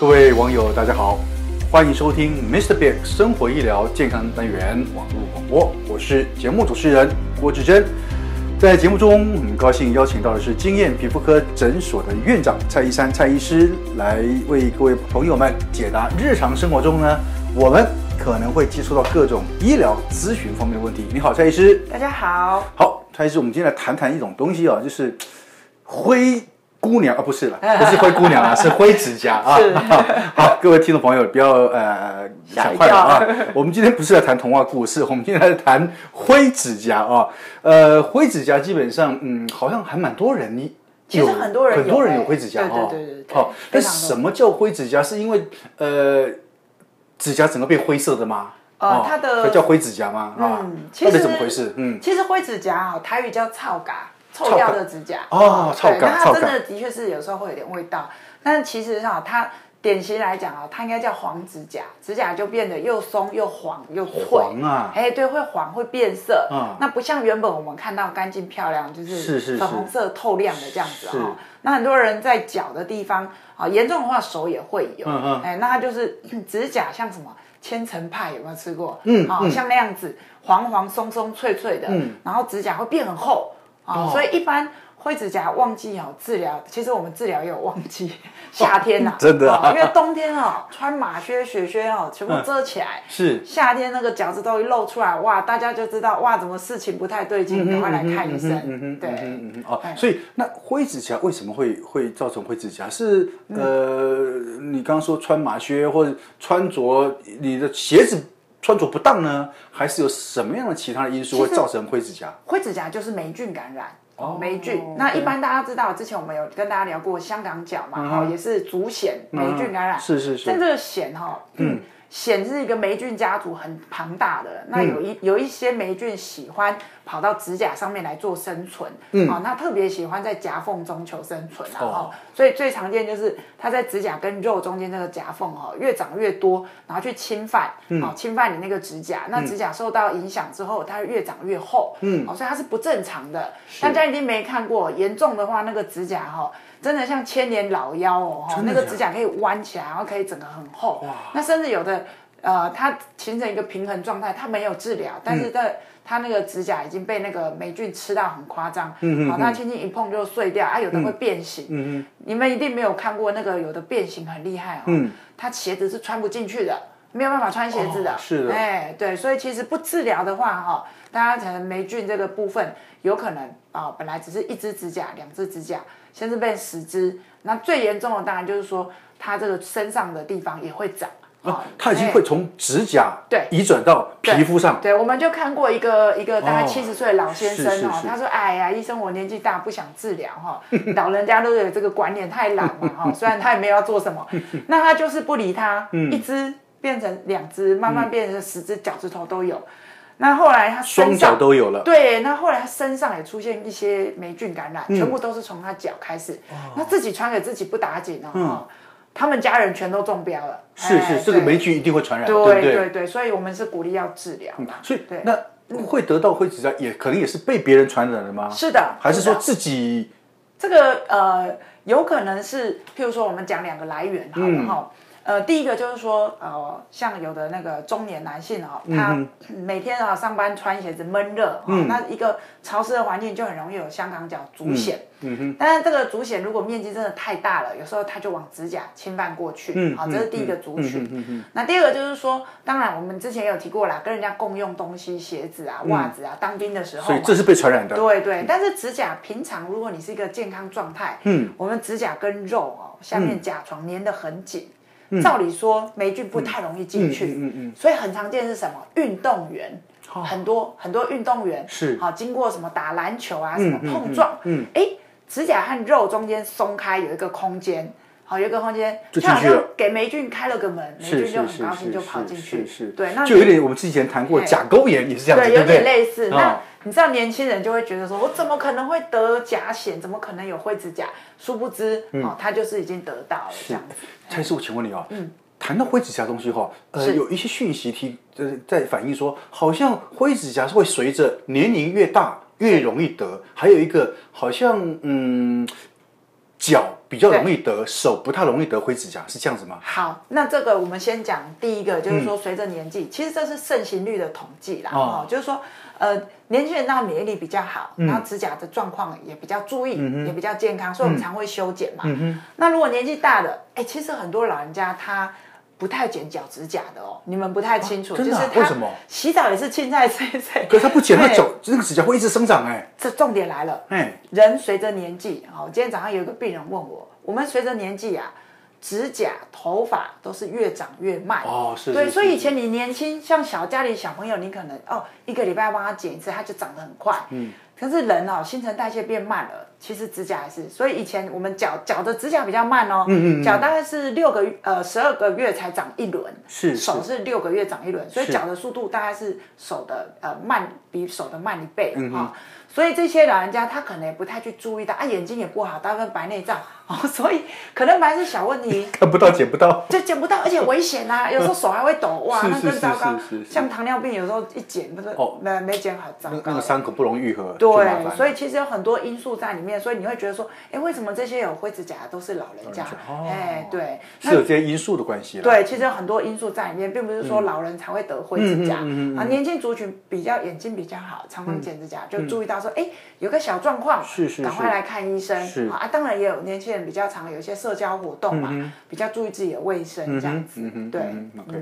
各位网友，大家好，欢迎收听 Mr. Big 生活医疗健康单元网络广播，我是节目主持人郭志珍。在节目中，很高兴邀请到的是经验皮肤科诊所的院长蔡医山蔡医师，来为各位朋友们解答日常生活中呢，我们可能会接触到各种医疗咨询方面的问题。你好，蔡医师。大家好。好，蔡医师，我们今天来谈谈一种东西啊，就是灰。姑娘啊，不是了，不是灰姑娘啊，是灰指甲啊。好，各位听众朋友，不要呃想坏了啊。我们今天不是来谈童话故事，我们今天来谈灰指甲啊。呃，灰指甲基本上，嗯，好像还蛮多人，你其实很多人很多人有灰指甲哦。对对对。好，但什么叫灰指甲？是因为呃，指甲整个变灰色的吗？呃，它的叫灰指甲吗？嗯，到底怎么回事？嗯，其实灰指甲啊，台语叫臭甲。臭掉的指甲哦，臭感，那它真的的确是有时候会有点味道，但其实哈，它典型来讲啊，它应该叫黄指甲，指甲就变得又松又黄又脆。黄啊，哎，对，会黄会变色，嗯，那不像原本我们看到干净漂亮，就是粉红色透亮的这样子哈。那很多人在脚的地方啊，严重的话手也会有，嗯嗯，哎，那它就是 指甲像什么千层派有没有吃过？嗯，啊，像那样子黄黄松松脆脆的，嗯，然后指甲会变很厚。哦，所以一般灰指甲旺季哦，治疗其实我们治疗也有旺季，夏天呐，真的，因为冬天哦，穿马靴、雪靴哦，全部遮起来，是夏天那个脚趾头一露出来，哇，大家就知道哇，怎么事情不太对劲，赶快来看医生。对，嗯哼哦，所以那灰指甲为什么会会造成灰指甲？是呃，你刚刚说穿马靴或者穿着你的鞋子。穿着不当呢，还是有什么样的其他的因素会造成灰指甲？灰指甲就是霉菌感染哦，霉菌。那一般大家知道，之前我们有跟大家聊过香港脚嘛，哈，也是足癣霉菌感染。是是是。但这个癣哈，嗯。癬是一个霉菌家族很庞大的，那有一有一些霉菌喜欢跑到指甲上面来做生存，嗯，哦，那特别喜欢在夹缝中求生存啊，哦，所以最常见就是它在指甲跟肉中间这个夹缝哦，越长越多，然后去侵犯，哦，侵犯你那个指甲，那指甲受到影响之后，它越长越厚，嗯，哦，所以它是不正常的。大家一定没看过，严重的话那个指甲哈。真的像千年老妖哦，那个指甲可以弯起来，然后可以整个很厚。哇。那甚至有的，呃，它形成一个平衡状态，它没有治疗，但是它、嗯、它那个指甲已经被那个霉菌吃到很夸张。嗯嗯。好，它轻轻一碰就碎掉，啊，有的会变形。嗯嗯。你们一定没有看过那个有的变形很厉害哦。嗯。它鞋子是穿不进去的，没有办法穿鞋子的。哦、是的。哎，对，所以其实不治疗的话，哈，大家可能霉菌这个部分有可能啊、哦，本来只是一只指甲、两只指甲。先是变十只，那最严重的当然就是说，它这个身上的地方也会长啊，它已经会从指甲对。移转到皮肤上。对，我们就看过一个一个大概七十岁的老先生哦，他说：“哎呀，医生，我年纪大，不想治疗哈，老人家都有这个观念，太懒嘛哈。虽然他也没有要做什么，那他就是不理他，一只变成两只，慢慢变成十只脚趾头都有。”那后来他双脚都有了，对，那后来他身上也出现一些霉菌感染，全部都是从他脚开始。那自己传给自己不打紧哦，他们家人全都中标了。是是，这个霉菌一定会传染，对对对对，所以我们是鼓励要治疗嘛。所以那会得到灰指甲，也可能也是被别人传染的吗？是的，还是说自己？这个呃，有可能是，譬如说我们讲两个来源，好不好？呃，第一个就是说，呃，像有的那个中年男性哦，他每天啊上班穿鞋子闷热，嗯，那一个潮湿的环境就很容易有香港脚足癣，嗯哼，但是这个足癣如果面积真的太大了，有时候它就往指甲侵犯过去，嗯，好，这是第一个族群。嗯嗯，那第二个就是说，当然我们之前有提过啦，跟人家共用东西，鞋子啊、袜子啊，当兵的时候，所以这是被传染的。对对，但是指甲平常如果你是一个健康状态，嗯，我们指甲跟肉哦下面甲床粘得很紧。照理说，霉菌不太容易进去，嗯嗯，所以很常见是什么？运动员，很多很多运动员。是。好经过什么打篮球啊，什么碰撞，嗯，哎，指甲和肉中间松开有一个空间，好有一个空间，就好像给霉菌开了个门，霉菌就很高兴就跑进去，是，对，那就有点我们之前谈过甲沟炎也是这样子，对，有点类似。那你知道年轻人就会觉得说，我怎么可能会得甲癣？怎么可能有灰指甲？殊不知，哦，他就是已经得到了这样子。蔡医师，我请问你哦，嗯，谈到灰指甲东西哈，呃，有一些讯息提呃在反映说，好像灰指甲是会随着年龄越大越容易得，还有一个好像嗯脚比较容易得，手不太容易得灰指甲，是这样子吗？好，那这个我们先讲第一个，就是说随着年纪，嗯、其实这是盛行率的统计啦，哦，就是说，呃，年轻人当然免疫力比较好，嗯、然后指甲的状况也比较注意，嗯、也比较健康，所以我们常会修剪嘛。嗯、那如果年纪大的，哎，其实很多老人家他。不太剪脚趾甲的哦，你们不太清楚？就是为什么？洗澡也是青菜水水，可是他不剪，他脚那个指甲会一直生长哎。这重点来了，哎，人随着年纪，好，今天早上有一个病人问我，我们随着年纪啊，指甲、头发都是越长越慢哦，是，对，所以以前你年轻，像小家里小朋友，你可能哦一个礼拜帮他剪一次，他就长得很快，嗯。可是人哦，新陈代谢变慢了，其实指甲也是。所以以前我们脚脚的指甲比较慢哦，嗯嗯，脚大概是六个呃十二个月才长一轮，是，手是六个月长一轮，所以脚的速度大概是手的呃慢，比手的慢一倍哈。嗯所以这些老人家他可能也不太去注意到啊，眼睛也不好，大部分白内障哦，所以可能还是小问题，看不到捡不到，就捡不到，而且危险啊，有时候手还会抖，哇，那更糟糕。像糖尿病有时候一剪不是哦，没没剪好，糟糕。那个伤口不容易愈合。对，所以其实有很多因素在里面，所以你会觉得说，哎，为什么这些有灰指甲的都是老人家？哎，对，是有这些因素的关系。对，其实有很多因素在里面，并不是说老人才会得灰指甲啊，年轻族群比较眼睛比较好，常常剪指甲，就注意到说，哎，有个。小状况，是是，赶快来看医生。是啊，当然也有年轻人比较常有一些社交活动嘛，比较注意自己的卫生这样子。对，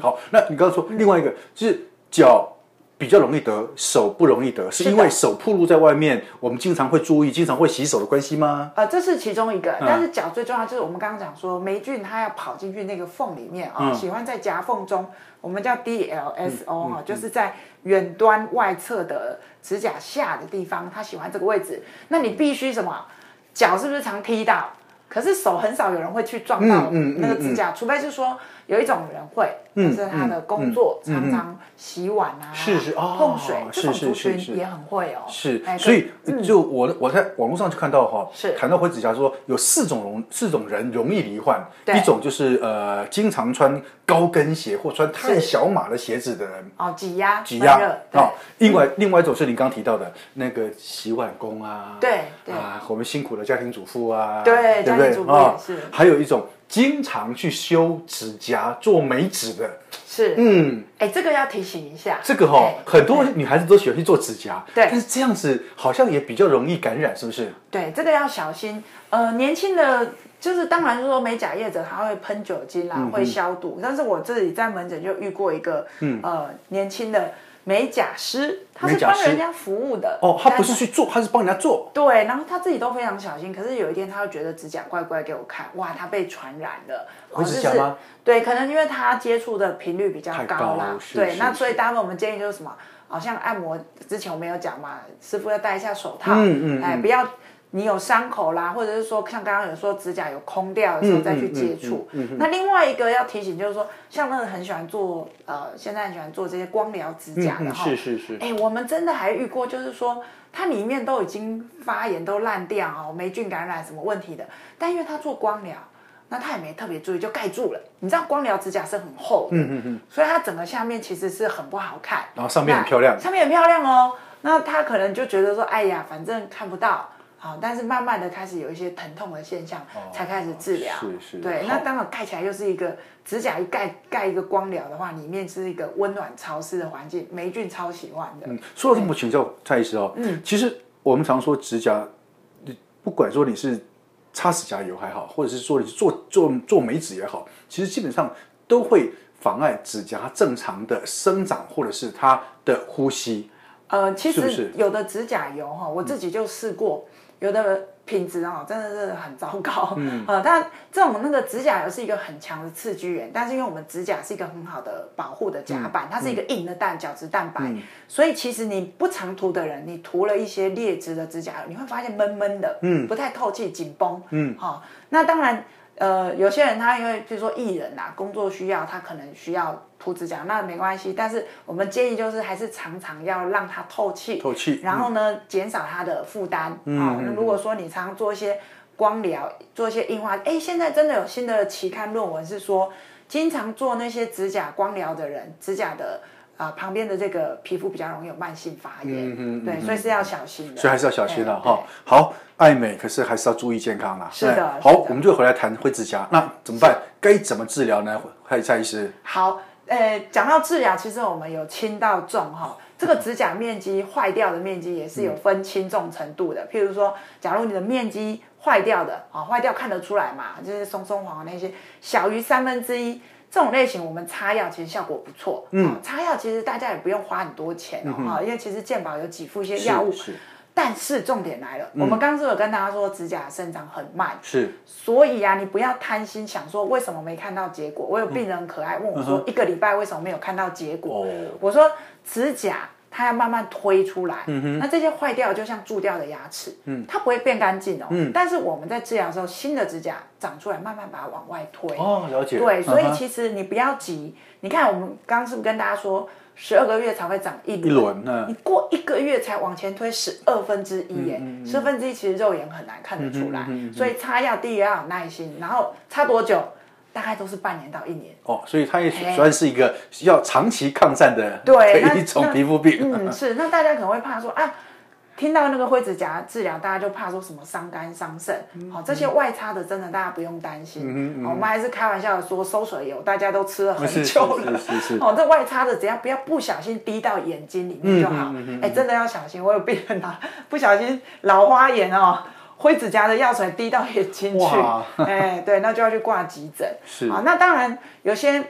好，那你刚刚说另外一个就是脚比较容易得，手不容易得，是因为手暴露在外面，我们经常会注意，经常会洗手的关系吗？呃，这是其中一个，但是脚最重要就是我们刚刚讲说，霉菌它要跑进去那个缝里面啊，喜欢在夹缝中，我们叫 DLSO 哈，就是在。远端外侧的指甲下的地方，它喜欢这个位置。那你必须什么？脚是不是常踢到？可是手很少有人会去撞到那个指甲，除非是说。有一种人会，就是他的工作常常洗碗啊，是是碰水，这种族群也很会哦。是，所以就我我在网络上就看到哈，是。谈到灰指甲说有四种容四种人容易罹患，一种就是呃经常穿高跟鞋或穿太小码的鞋子的人。哦，挤压挤压哦。另外另外一种是你刚提到的那个洗碗工啊，对啊，我们辛苦的家庭主妇啊，对家庭主妇也是，还有一种。经常去修指甲、做美指的，是，嗯，哎，这个要提醒一下，这个哈，很多女孩子都喜欢去做指甲，对，但是这样子好像也比较容易感染，是不是？对，这个要小心。呃，年轻的，就是当然说美甲业者他会喷酒精啦，会消毒，但是我自己在门诊就遇过一个，呃，年轻的。美甲师，他是帮人家服务的哦，他不是去做，他是帮人家做。对，然后他自己都非常小心。可是有一天，他又觉得指甲怪怪，给我看，哇，他被传染了。灰指甲吗？对，可能因为他接触的频率比较高啦。对，那所以大部分我们建议就是什么，好像按摩之前我们有讲嘛，师傅要戴一下手套，嗯嗯，哎，不要。你有伤口啦，或者是说像刚刚有说指甲有空掉的时候再去接触。那另外一个要提醒就是说，像那个很喜欢做呃，现在很喜欢做这些光疗指甲的哈。是是是。哎，我们真的还遇过，就是说它里面都已经发炎都烂掉哦，霉菌感染什么问题的，但因为他做光疗，那他也没特别注意就盖住了。你知道光疗指甲是很厚的，嗯嗯嗯，所以它整个下面其实是很不好看。然后上面很漂亮。上面很漂亮哦，那他可能就觉得说，哎呀，反正看不到。好，但是慢慢的开始有一些疼痛的现象，才开始治疗。是是。对，那当然盖起来又是一个指甲一盖盖一个光疗的话，里面是一个温暖潮湿的环境，霉菌超喜欢的。嗯，说了这么请教蔡医师哦，嗯，其实我们常说指甲，不管说你是擦指甲油还好，或者是说你是做做做美指也好，其实基本上都会妨碍指甲正常的生长，或者是它的呼吸。呃，其实有的指甲油哈，我自己就试过。有的品质哦，真的是很糟糕。嗯，呃，但这种那个指甲油是一个很强的刺激源，但是因为我们指甲是一个很好的保护的甲板，嗯、它是一个硬的蛋角质蛋白，嗯、所以其实你不常涂的人，你涂了一些劣质的指甲油，你会发现闷闷的，嗯，不太透气，紧绷，嗯，好、哦，那当然。呃，有些人他因为比如说艺人、啊，工作需要，他可能需要涂指甲，那没关系。但是我们建议就是还是常常要让它透气，透气，然后呢，减少它的负担。嗯，好，那如果说你常常做一些光疗，做一些硬化，哎，现在真的有新的期刊论文是说，经常做那些指甲光疗的人，指甲的啊、呃，旁边的这个皮肤比较容易有慢性发炎，嗯嗯，对，所以是要小心的，所以还是要小心的哈。好，爱美，可是还是要注意健康啦。是的，好，我们就回来谈灰指甲，那怎么办？该怎么治疗呢？蔡蔡医师。好，呃，讲到治疗，其实我们有轻到重哈。这个指甲面积坏掉的面积也是有分轻重程度的。譬如说，假如你的面积坏掉的啊，坏掉看得出来嘛，就是松松黄黄那些，小于三分之一。这种类型我们擦药其实效果不错，嗯，擦药其实大家也不用花很多钱哦，嗯、因为其实健保有给付一些药物，但是重点来了，嗯、我们刚刚是有跟大家说指甲生长很慢，是，所以啊，你不要贪心想说为什么没看到结果，我有病人可爱问我说、嗯、一个礼拜为什么没有看到结果，哦、我说指甲。它要慢慢推出来，那这些坏掉就像蛀掉的牙齿，嗯、它不会变干净哦。嗯、但是我们在治疗的时候，新的指甲长出来，慢慢把它往外推。哦，了解。对，所以其实你不要急。嗯、你看，我们刚刚是不是跟大家说，十二个月才会长一轮？一轮，嗯、你过一个月才往前推十二分之一，耶，十二分之一其实肉眼很难看得出来。所以擦药第一要有耐心，然后擦多久？大概都是半年到一年哦，所以它也算是一个要长期抗战的对 一种皮肤病。嗯，是。那大家可能会怕说啊，听到那个灰指甲治疗，大家就怕说什么伤肝伤肾。好，这些外擦的真的大家不用担心。我们还是开玩笑的说，收水油大家都吃了很久了。是是是。哦，这外擦的只要不要不小心滴到眼睛里面就好。哎，真的要小心，我有病人啊，不小心老花眼哦。灰指甲的药水滴到眼睛去，哎、欸，对，那就要去挂急诊。是啊，那当然有些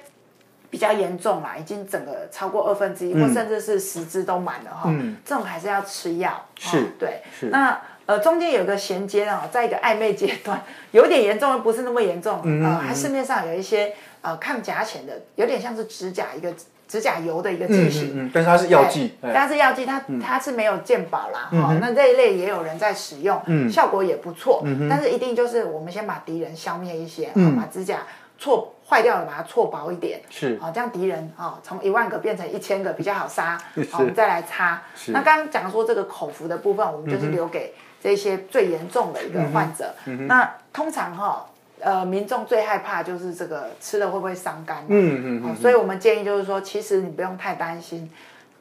比较严重啦，已经整个超过二分之一，或甚至是十支都满了哈。嗯，这种还是要吃药。是，对。是。那呃，中间有个衔接啊，在一个暧昧阶段，有点严重，又不是那么严重。呃，还市面上有一些呃抗甲醛的，有点像是指甲一个。指甲油的一个剂型，嗯，但是它是药剂，但是药剂，它它是没有健保啦，哈，那这一类也有人在使用，嗯，效果也不错，嗯，但是一定就是我们先把敌人消灭一些，嗯，把指甲错坏掉了，把它错薄一点，是，好，这样敌人啊从一万个变成一千个比较好杀，好，我们再来擦。那刚刚讲说这个口服的部分，我们就是留给这些最严重的一个患者，那通常哈。呃，民众最害怕就是这个吃了会不会伤肝？嗯嗯嗯、哦。所以我们建议就是说，其实你不用太担心，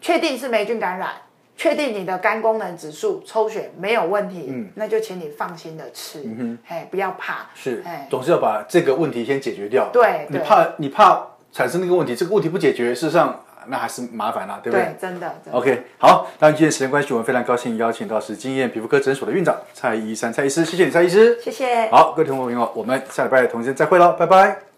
确定是霉菌感染，确定你的肝功能指数抽血没有问题，嗯，那就请你放心的吃，嗯哼，哎，不要怕，是，哎，总是要把这个问题先解决掉。对，你怕你怕产生那个问题，这个问题不解决，事实上。那还是麻烦了，对不对？对，真的。真的 OK，好，当然今天时间关系，我们非常高兴邀请到是经验皮肤科诊所的院长蔡医生蔡医师，谢谢你，蔡医师。谢谢。好，各位听众朋友，我们下礼拜同时间再会喽，拜拜。